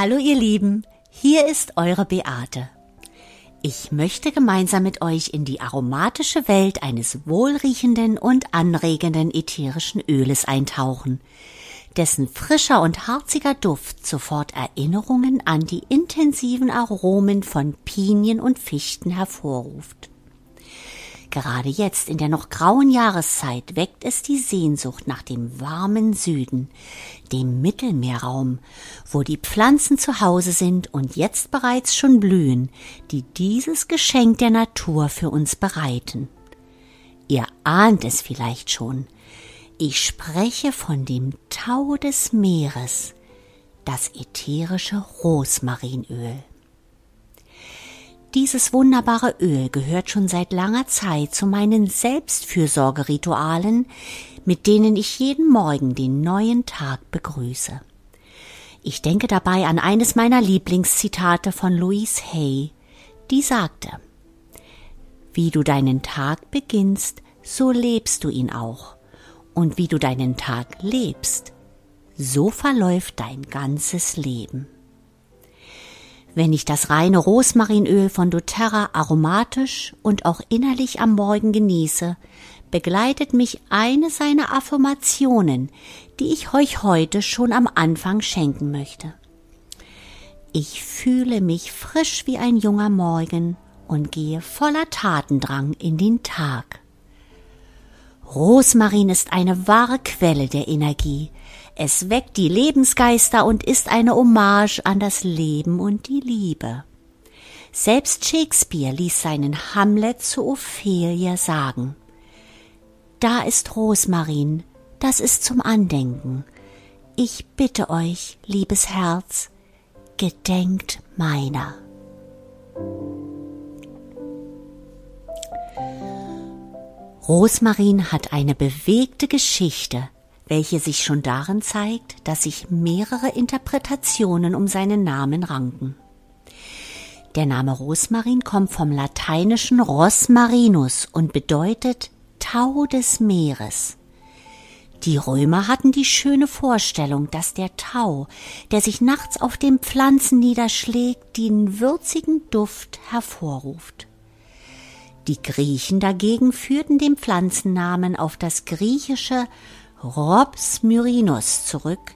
Hallo ihr Lieben, hier ist eure Beate. Ich möchte gemeinsam mit euch in die aromatische Welt eines wohlriechenden und anregenden ätherischen Öles eintauchen, dessen frischer und harziger Duft sofort Erinnerungen an die intensiven Aromen von Pinien und Fichten hervorruft. Gerade jetzt in der noch grauen Jahreszeit weckt es die Sehnsucht nach dem warmen Süden, dem Mittelmeerraum, wo die Pflanzen zu Hause sind und jetzt bereits schon blühen, die dieses Geschenk der Natur für uns bereiten. Ihr ahnt es vielleicht schon. Ich spreche von dem Tau des Meeres, das ätherische Rosmarinöl. Dieses wunderbare Öl gehört schon seit langer Zeit zu meinen Selbstfürsorgeritualen, mit denen ich jeden Morgen den neuen Tag begrüße. Ich denke dabei an eines meiner Lieblingszitate von Louise Hay, die sagte, Wie du deinen Tag beginnst, so lebst du ihn auch. Und wie du deinen Tag lebst, so verläuft dein ganzes Leben. Wenn ich das reine Rosmarinöl von doTERRA aromatisch und auch innerlich am Morgen genieße, begleitet mich eine seiner Affirmationen, die ich euch heute schon am Anfang schenken möchte. Ich fühle mich frisch wie ein junger Morgen und gehe voller Tatendrang in den Tag. Rosmarin ist eine wahre Quelle der Energie. Es weckt die Lebensgeister und ist eine Hommage an das Leben und die Liebe. Selbst Shakespeare ließ seinen Hamlet zu Ophelia sagen. Da ist Rosmarin, das ist zum Andenken. Ich bitte euch, liebes Herz, gedenkt meiner. Rosmarin hat eine bewegte Geschichte, welche sich schon darin zeigt, dass sich mehrere Interpretationen um seinen Namen ranken. Der Name Rosmarin kommt vom lateinischen Rosmarinus und bedeutet Tau des Meeres. Die Römer hatten die schöne Vorstellung, dass der Tau, der sich nachts auf den Pflanzen niederschlägt, den würzigen Duft hervorruft. Die Griechen dagegen führten den Pflanzennamen auf das griechische Robs myrinus zurück,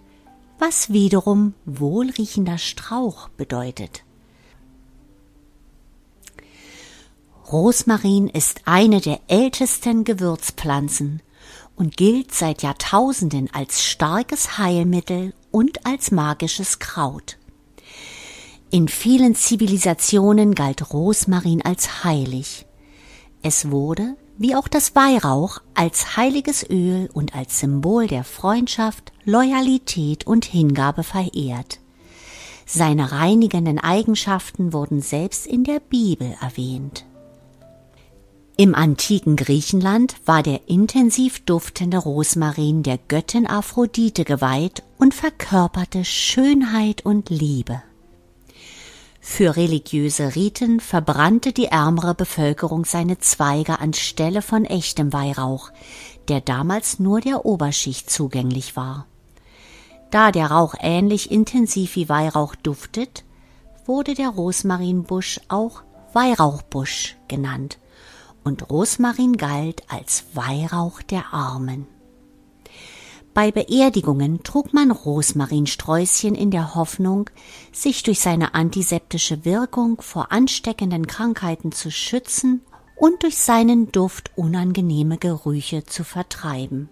was wiederum wohlriechender Strauch bedeutet. Rosmarin ist eine der ältesten Gewürzpflanzen und gilt seit Jahrtausenden als starkes Heilmittel und als magisches Kraut. In vielen Zivilisationen galt Rosmarin als heilig. Es wurde, wie auch das Weihrauch, als heiliges Öl und als Symbol der Freundschaft, Loyalität und Hingabe verehrt. Seine reinigenden Eigenschaften wurden selbst in der Bibel erwähnt. Im antiken Griechenland war der intensiv duftende Rosmarin der Göttin Aphrodite geweiht und verkörperte Schönheit und Liebe. Für religiöse Riten verbrannte die ärmere Bevölkerung seine Zweige anstelle von echtem Weihrauch, der damals nur der Oberschicht zugänglich war. Da der Rauch ähnlich intensiv wie Weihrauch duftet, wurde der Rosmarinbusch auch Weihrauchbusch genannt und Rosmarin galt als Weihrauch der Armen. Bei Beerdigungen trug man Rosmarinsträußchen in der Hoffnung, sich durch seine antiseptische Wirkung vor ansteckenden Krankheiten zu schützen und durch seinen Duft unangenehme Gerüche zu vertreiben.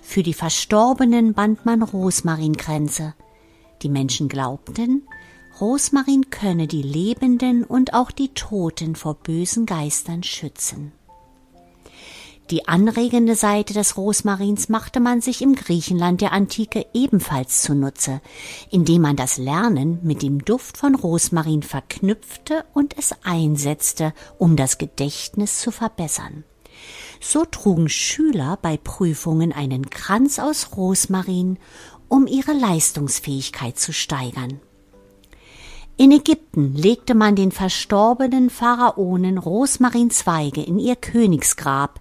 Für die Verstorbenen band man Rosmarinkränze. Die Menschen glaubten, Rosmarin könne die Lebenden und auch die Toten vor bösen Geistern schützen. Die anregende Seite des Rosmarins machte man sich im Griechenland der Antike ebenfalls zunutze, indem man das Lernen mit dem Duft von Rosmarin verknüpfte und es einsetzte, um das Gedächtnis zu verbessern. So trugen Schüler bei Prüfungen einen Kranz aus Rosmarin, um ihre Leistungsfähigkeit zu steigern. In Ägypten legte man den verstorbenen Pharaonen Rosmarinzweige in ihr Königsgrab,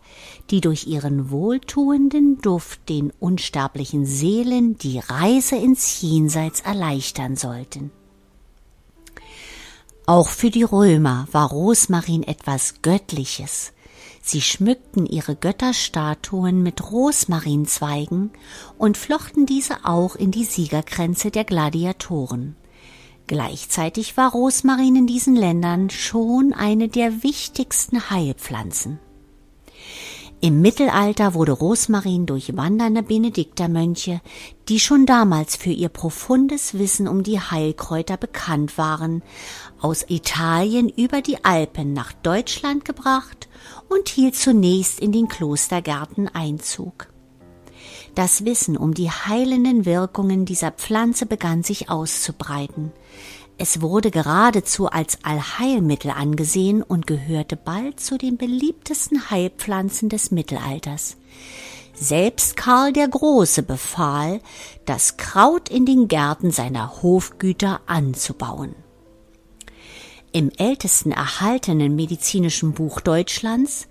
die durch ihren wohltuenden Duft den unsterblichen Seelen die Reise ins Jenseits erleichtern sollten. Auch für die Römer war Rosmarin etwas Göttliches. Sie schmückten ihre Götterstatuen mit Rosmarinzweigen und flochten diese auch in die Siegerkränze der Gladiatoren. Gleichzeitig war Rosmarin in diesen Ländern schon eine der wichtigsten Heilpflanzen. Im Mittelalter wurde Rosmarin durch wandernde Benediktermönche, die schon damals für ihr profundes Wissen um die Heilkräuter bekannt waren, aus Italien über die Alpen nach Deutschland gebracht und hielt zunächst in den Klostergärten Einzug. Das Wissen um die heilenden Wirkungen dieser Pflanze begann sich auszubreiten. Es wurde geradezu als Allheilmittel angesehen und gehörte bald zu den beliebtesten Heilpflanzen des Mittelalters. Selbst Karl der Große befahl, das Kraut in den Gärten seiner Hofgüter anzubauen. Im ältesten erhaltenen medizinischen Buch Deutschlands,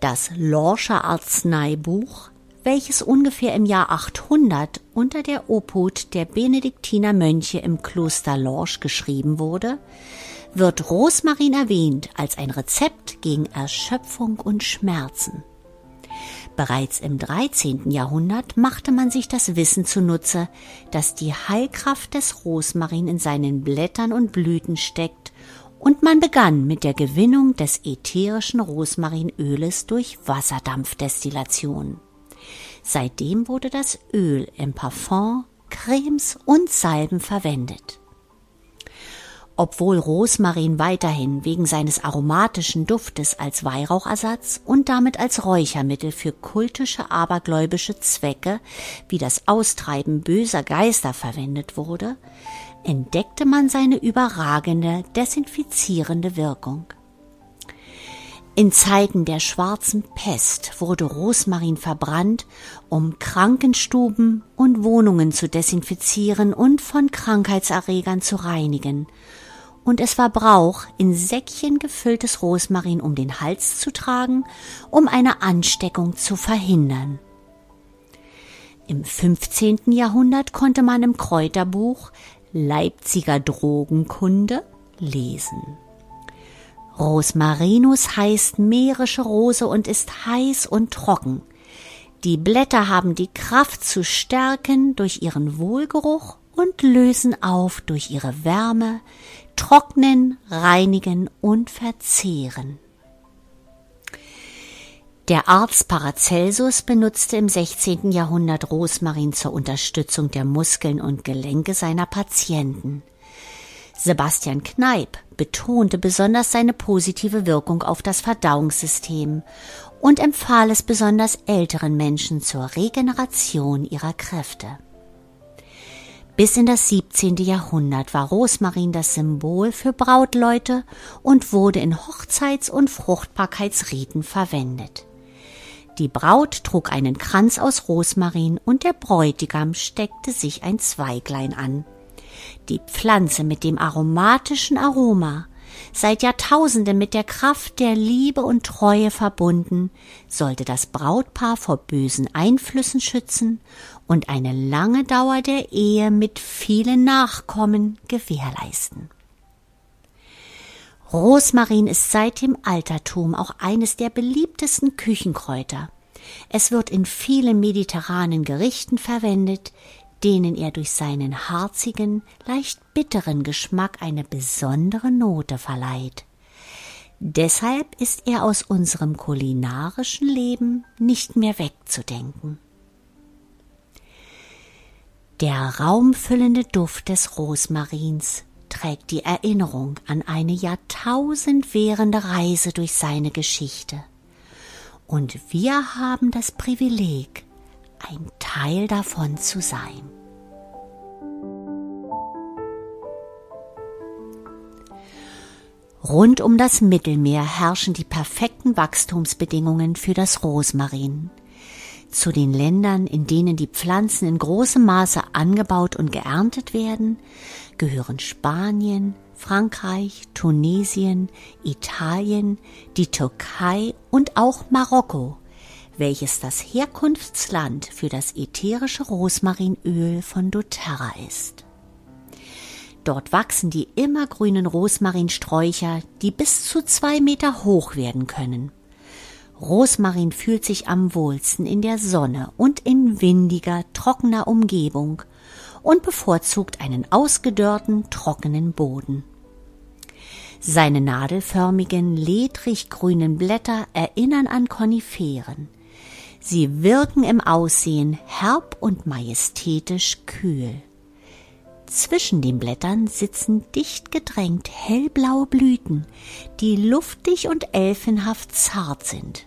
das Lorscher Arzneibuch, welches ungefähr im Jahr 800 unter der Obhut der Benediktiner Mönche im Kloster Lorsch geschrieben wurde, wird Rosmarin erwähnt als ein Rezept gegen Erschöpfung und Schmerzen. Bereits im 13. Jahrhundert machte man sich das Wissen zunutze, dass die Heilkraft des Rosmarin in seinen Blättern und Blüten steckt, und man begann mit der Gewinnung des ätherischen Rosmarinöles durch Wasserdampfdestillation. Seitdem wurde das Öl im Parfum, Cremes und Salben verwendet. Obwohl Rosmarin weiterhin wegen seines aromatischen Duftes als Weihrauchersatz und damit als Räuchermittel für kultische abergläubische Zwecke wie das Austreiben böser Geister verwendet wurde, entdeckte man seine überragende desinfizierende Wirkung. In Zeiten der schwarzen Pest wurde Rosmarin verbrannt, um Krankenstuben und Wohnungen zu desinfizieren und von Krankheitserregern zu reinigen. Und es war Brauch, in Säckchen gefülltes Rosmarin um den Hals zu tragen, um eine Ansteckung zu verhindern. Im 15. Jahrhundert konnte man im Kräuterbuch Leipziger Drogenkunde lesen. Rosmarinus heißt mährische Rose und ist heiß und trocken. Die Blätter haben die Kraft zu stärken durch ihren Wohlgeruch und lösen auf durch ihre Wärme, trocknen, reinigen und verzehren. Der Arzt Paracelsus benutzte im 16. Jahrhundert Rosmarin zur Unterstützung der Muskeln und Gelenke seiner Patienten. Sebastian Kneip betonte besonders seine positive Wirkung auf das Verdauungssystem und empfahl es besonders älteren Menschen zur Regeneration ihrer Kräfte. Bis in das 17. Jahrhundert war Rosmarin das Symbol für Brautleute und wurde in Hochzeits- und Fruchtbarkeitsriten verwendet. Die Braut trug einen Kranz aus Rosmarin und der Bräutigam steckte sich ein Zweiglein an. Die Pflanze mit dem aromatischen Aroma, seit Jahrtausenden mit der Kraft der Liebe und Treue verbunden, sollte das Brautpaar vor bösen Einflüssen schützen und eine lange Dauer der Ehe mit vielen Nachkommen gewährleisten. Rosmarin ist seit dem Altertum auch eines der beliebtesten Küchenkräuter. Es wird in vielen mediterranen Gerichten verwendet, denen er durch seinen harzigen, leicht bitteren Geschmack eine besondere Note verleiht. Deshalb ist er aus unserem kulinarischen Leben nicht mehr wegzudenken. Der raumfüllende Duft des Rosmarins trägt die Erinnerung an eine jahrtausendwährende Reise durch seine Geschichte. Und wir haben das Privileg, ein Teil davon zu sein. Rund um das Mittelmeer herrschen die perfekten Wachstumsbedingungen für das Rosmarin. Zu den Ländern, in denen die Pflanzen in großem Maße angebaut und geerntet werden, gehören Spanien, Frankreich, Tunesien, Italien, die Türkei und auch Marokko, welches das Herkunftsland für das ätherische Rosmarinöl von doTERRA ist. Dort wachsen die immergrünen Rosmarinsträucher, die bis zu zwei Meter hoch werden können. Rosmarin fühlt sich am wohlsten in der Sonne und in windiger, trockener Umgebung und bevorzugt einen ausgedörrten, trockenen Boden. Seine nadelförmigen, ledrig grünen Blätter erinnern an Koniferen. Sie wirken im Aussehen herb und majestätisch kühl. Zwischen den Blättern sitzen dicht gedrängt hellblaue Blüten, die luftig und elfenhaft zart sind.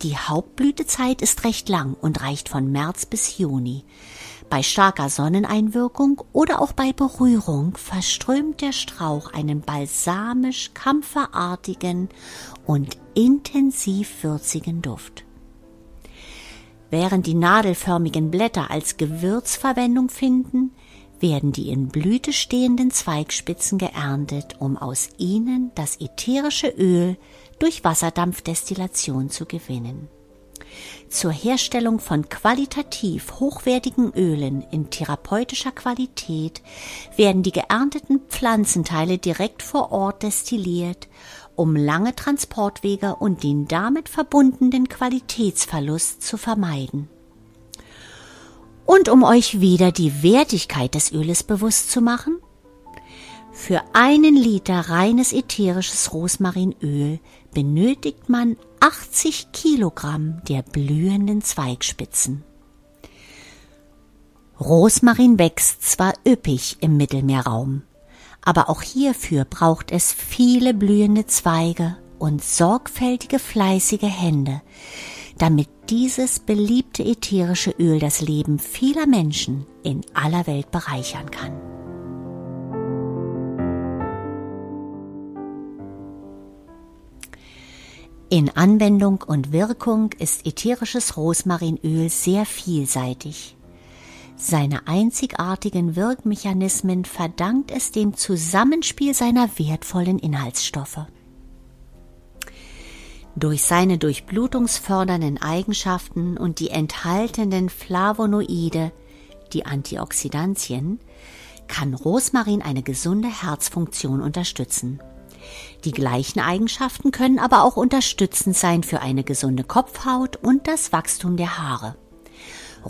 Die Hauptblütezeit ist recht lang und reicht von März bis Juni. Bei starker Sonneneinwirkung oder auch bei Berührung verströmt der Strauch einen balsamisch kampferartigen und intensiv würzigen Duft. Während die nadelförmigen Blätter als Gewürzverwendung finden, werden die in Blüte stehenden Zweigspitzen geerntet, um aus ihnen das ätherische Öl durch Wasserdampfdestillation zu gewinnen. Zur Herstellung von qualitativ hochwertigen Ölen in therapeutischer Qualität werden die geernteten Pflanzenteile direkt vor Ort destilliert, um lange Transportwege und den damit verbundenen Qualitätsverlust zu vermeiden. Und um euch wieder die Wertigkeit des Öles bewusst zu machen, für einen Liter reines ätherisches Rosmarinöl benötigt man 80 Kilogramm der blühenden Zweigspitzen. Rosmarin wächst zwar üppig im Mittelmeerraum, aber auch hierfür braucht es viele blühende Zweige und sorgfältige, fleißige Hände, damit dieses beliebte ätherische Öl das Leben vieler Menschen in aller Welt bereichern kann. In Anwendung und Wirkung ist ätherisches Rosmarinöl sehr vielseitig. Seine einzigartigen Wirkmechanismen verdankt es dem Zusammenspiel seiner wertvollen Inhaltsstoffe. Durch seine durchblutungsfördernden Eigenschaften und die enthaltenen Flavonoide, die Antioxidantien, kann Rosmarin eine gesunde Herzfunktion unterstützen. Die gleichen Eigenschaften können aber auch unterstützend sein für eine gesunde Kopfhaut und das Wachstum der Haare.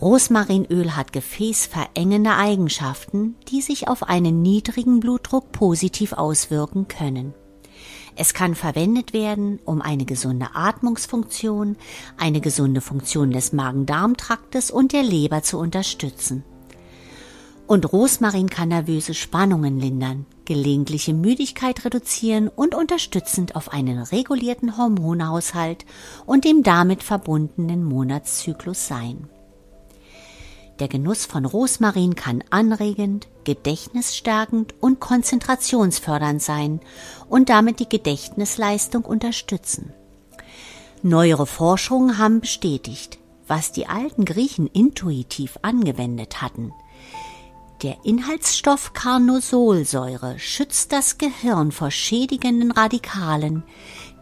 Rosmarinöl hat gefäßverengende Eigenschaften, die sich auf einen niedrigen Blutdruck positiv auswirken können. Es kann verwendet werden, um eine gesunde Atmungsfunktion, eine gesunde Funktion des Magen-Darm-Traktes und der Leber zu unterstützen. Und Rosmarin kann nervöse Spannungen lindern, gelegentliche Müdigkeit reduzieren und unterstützend auf einen regulierten Hormonhaushalt und dem damit verbundenen Monatszyklus sein. Der Genuss von Rosmarin kann anregend, gedächtnisstärkend und konzentrationsfördernd sein und damit die Gedächtnisleistung unterstützen. Neuere Forschungen haben bestätigt, was die alten Griechen intuitiv angewendet hatten – der Inhaltsstoff Carnosolsäure schützt das Gehirn vor schädigenden Radikalen,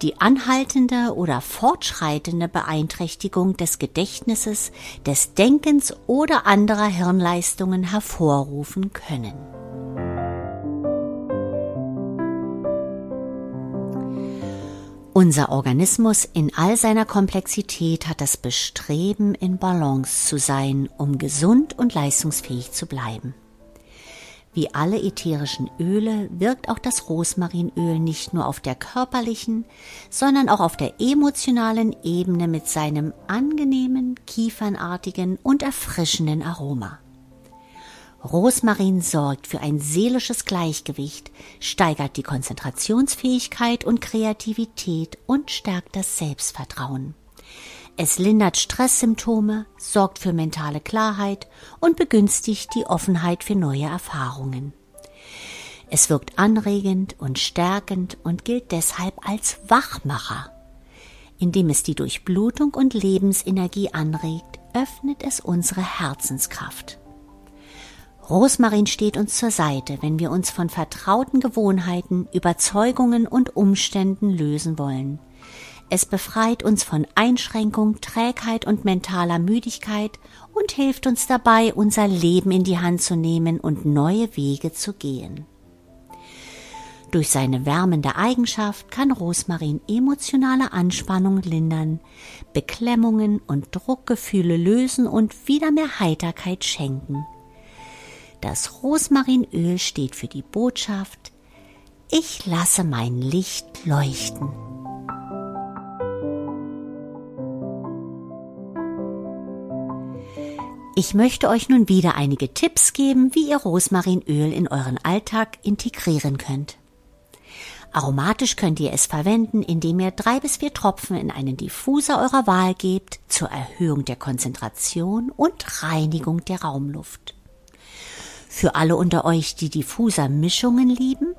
die anhaltende oder fortschreitende Beeinträchtigung des Gedächtnisses, des Denkens oder anderer Hirnleistungen hervorrufen können. Unser Organismus in all seiner Komplexität hat das Bestreben, in Balance zu sein, um gesund und leistungsfähig zu bleiben. Wie alle ätherischen Öle wirkt auch das Rosmarinöl nicht nur auf der körperlichen, sondern auch auf der emotionalen Ebene mit seinem angenehmen, kiefernartigen und erfrischenden Aroma. Rosmarin sorgt für ein seelisches Gleichgewicht, steigert die Konzentrationsfähigkeit und Kreativität und stärkt das Selbstvertrauen. Es lindert Stresssymptome, sorgt für mentale Klarheit und begünstigt die Offenheit für neue Erfahrungen. Es wirkt anregend und stärkend und gilt deshalb als Wachmacher. Indem es die Durchblutung und Lebensenergie anregt, öffnet es unsere Herzenskraft. Rosmarin steht uns zur Seite, wenn wir uns von vertrauten Gewohnheiten, Überzeugungen und Umständen lösen wollen. Es befreit uns von Einschränkung, Trägheit und mentaler Müdigkeit und hilft uns dabei, unser Leben in die Hand zu nehmen und neue Wege zu gehen. Durch seine wärmende Eigenschaft kann Rosmarin emotionale Anspannung lindern, Beklemmungen und Druckgefühle lösen und wieder mehr Heiterkeit schenken. Das Rosmarinöl steht für die Botschaft, ich lasse mein Licht leuchten. Ich möchte euch nun wieder einige Tipps geben, wie ihr Rosmarinöl in euren Alltag integrieren könnt. Aromatisch könnt ihr es verwenden, indem ihr drei bis vier Tropfen in einen Diffuser eurer Wahl gebt zur Erhöhung der Konzentration und Reinigung der Raumluft. Für alle unter euch, die Diffuser-Mischungen lieben,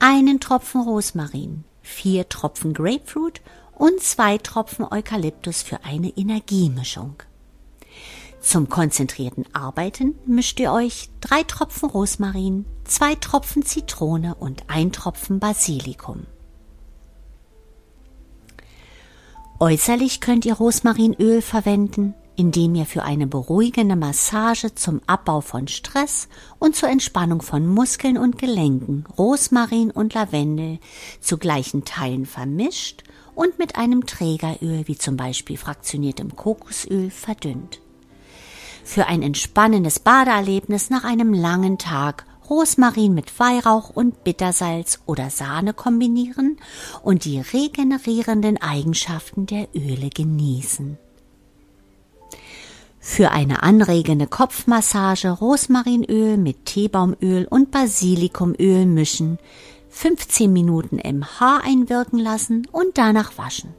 einen Tropfen Rosmarin, vier Tropfen Grapefruit und zwei Tropfen Eukalyptus für eine Energiemischung. Zum konzentrierten Arbeiten mischt ihr euch drei Tropfen Rosmarin, zwei Tropfen Zitrone und ein Tropfen Basilikum. Äußerlich könnt ihr Rosmarinöl verwenden, indem ihr für eine beruhigende Massage zum Abbau von Stress und zur Entspannung von Muskeln und Gelenken Rosmarin und Lavendel zu gleichen Teilen vermischt und mit einem Trägeröl wie zum Beispiel fraktioniertem Kokosöl verdünnt für ein entspannendes Badeerlebnis nach einem langen Tag Rosmarin mit Weihrauch und Bittersalz oder Sahne kombinieren und die regenerierenden Eigenschaften der Öle genießen. Für eine anregende Kopfmassage Rosmarinöl mit Teebaumöl und Basilikumöl mischen, 15 Minuten im Haar einwirken lassen und danach waschen.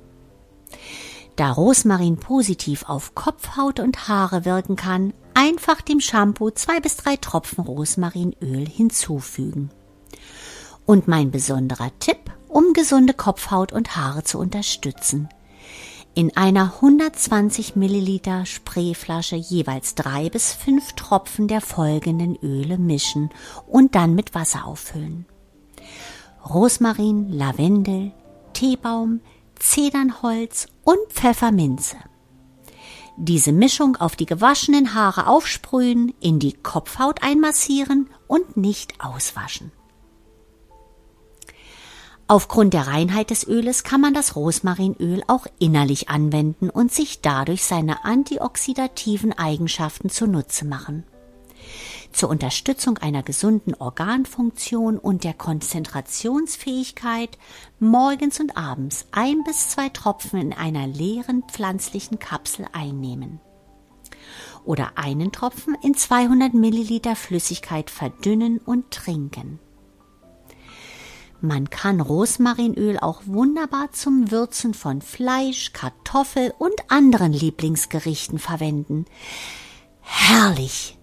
Da Rosmarin positiv auf Kopfhaut und Haare wirken kann, einfach dem Shampoo zwei bis drei Tropfen Rosmarinöl hinzufügen. Und mein besonderer Tipp, um gesunde Kopfhaut und Haare zu unterstützen. In einer 120 Milliliter Sprayflasche jeweils drei bis fünf Tropfen der folgenden Öle mischen und dann mit Wasser auffüllen. Rosmarin, Lavendel, Teebaum, Zedernholz und Pfefferminze. Diese Mischung auf die gewaschenen Haare aufsprühen, in die Kopfhaut einmassieren und nicht auswaschen. Aufgrund der Reinheit des Öles kann man das Rosmarinöl auch innerlich anwenden und sich dadurch seine antioxidativen Eigenschaften zunutze machen zur Unterstützung einer gesunden Organfunktion und der Konzentrationsfähigkeit morgens und abends ein bis zwei Tropfen in einer leeren pflanzlichen Kapsel einnehmen. Oder einen Tropfen in 200 Milliliter Flüssigkeit verdünnen und trinken. Man kann Rosmarinöl auch wunderbar zum Würzen von Fleisch, Kartoffel und anderen Lieblingsgerichten verwenden. Herrlich!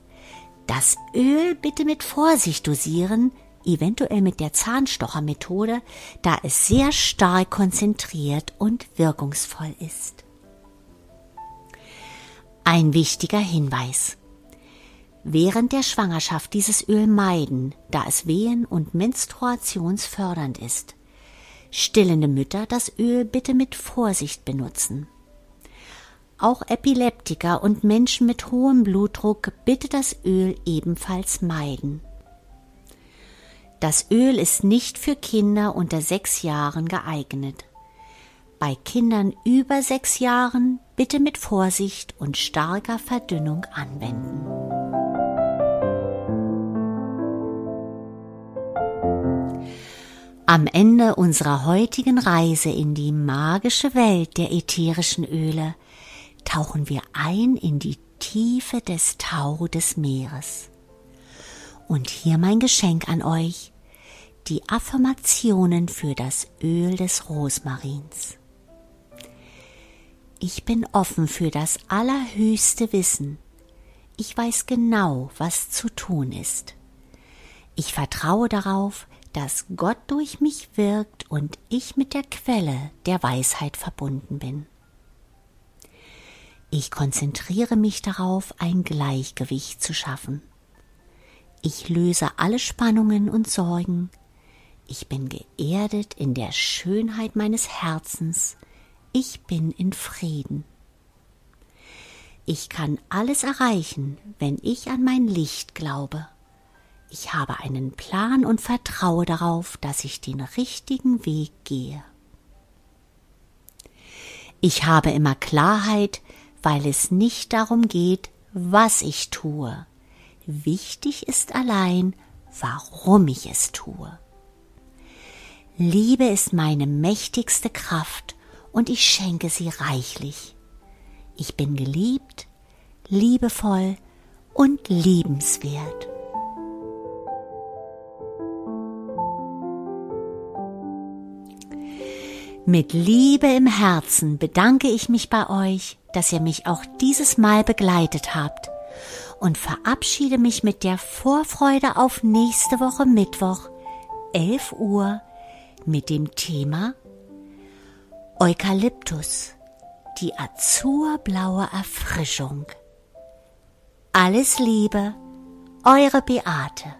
Das Öl bitte mit Vorsicht dosieren, eventuell mit der Zahnstochermethode, da es sehr stark konzentriert und wirkungsvoll ist. Ein wichtiger Hinweis. Während der Schwangerschaft dieses Öl meiden, da es wehen- und menstruationsfördernd ist. Stillende Mütter das Öl bitte mit Vorsicht benutzen. Auch Epileptiker und Menschen mit hohem Blutdruck bitte das Öl ebenfalls meiden. Das Öl ist nicht für Kinder unter sechs Jahren geeignet. Bei Kindern über sechs Jahren bitte mit Vorsicht und starker Verdünnung anwenden. Am Ende unserer heutigen Reise in die magische Welt der ätherischen Öle tauchen wir ein in die Tiefe des Tau des Meeres. Und hier mein Geschenk an euch, die Affirmationen für das Öl des Rosmarins. Ich bin offen für das allerhöchste Wissen. Ich weiß genau, was zu tun ist. Ich vertraue darauf, dass Gott durch mich wirkt und ich mit der Quelle der Weisheit verbunden bin. Ich konzentriere mich darauf, ein Gleichgewicht zu schaffen. Ich löse alle Spannungen und Sorgen. Ich bin geerdet in der Schönheit meines Herzens. Ich bin in Frieden. Ich kann alles erreichen, wenn ich an mein Licht glaube. Ich habe einen Plan und vertraue darauf, dass ich den richtigen Weg gehe. Ich habe immer Klarheit, weil es nicht darum geht, was ich tue. Wichtig ist allein, warum ich es tue. Liebe ist meine mächtigste Kraft und ich schenke sie reichlich. Ich bin geliebt, liebevoll und liebenswert. Mit Liebe im Herzen bedanke ich mich bei euch, dass ihr mich auch dieses Mal begleitet habt und verabschiede mich mit der Vorfreude auf nächste Woche Mittwoch, 11 Uhr, mit dem Thema Eukalyptus die azurblaue Erfrischung. Alles Liebe, eure Beate.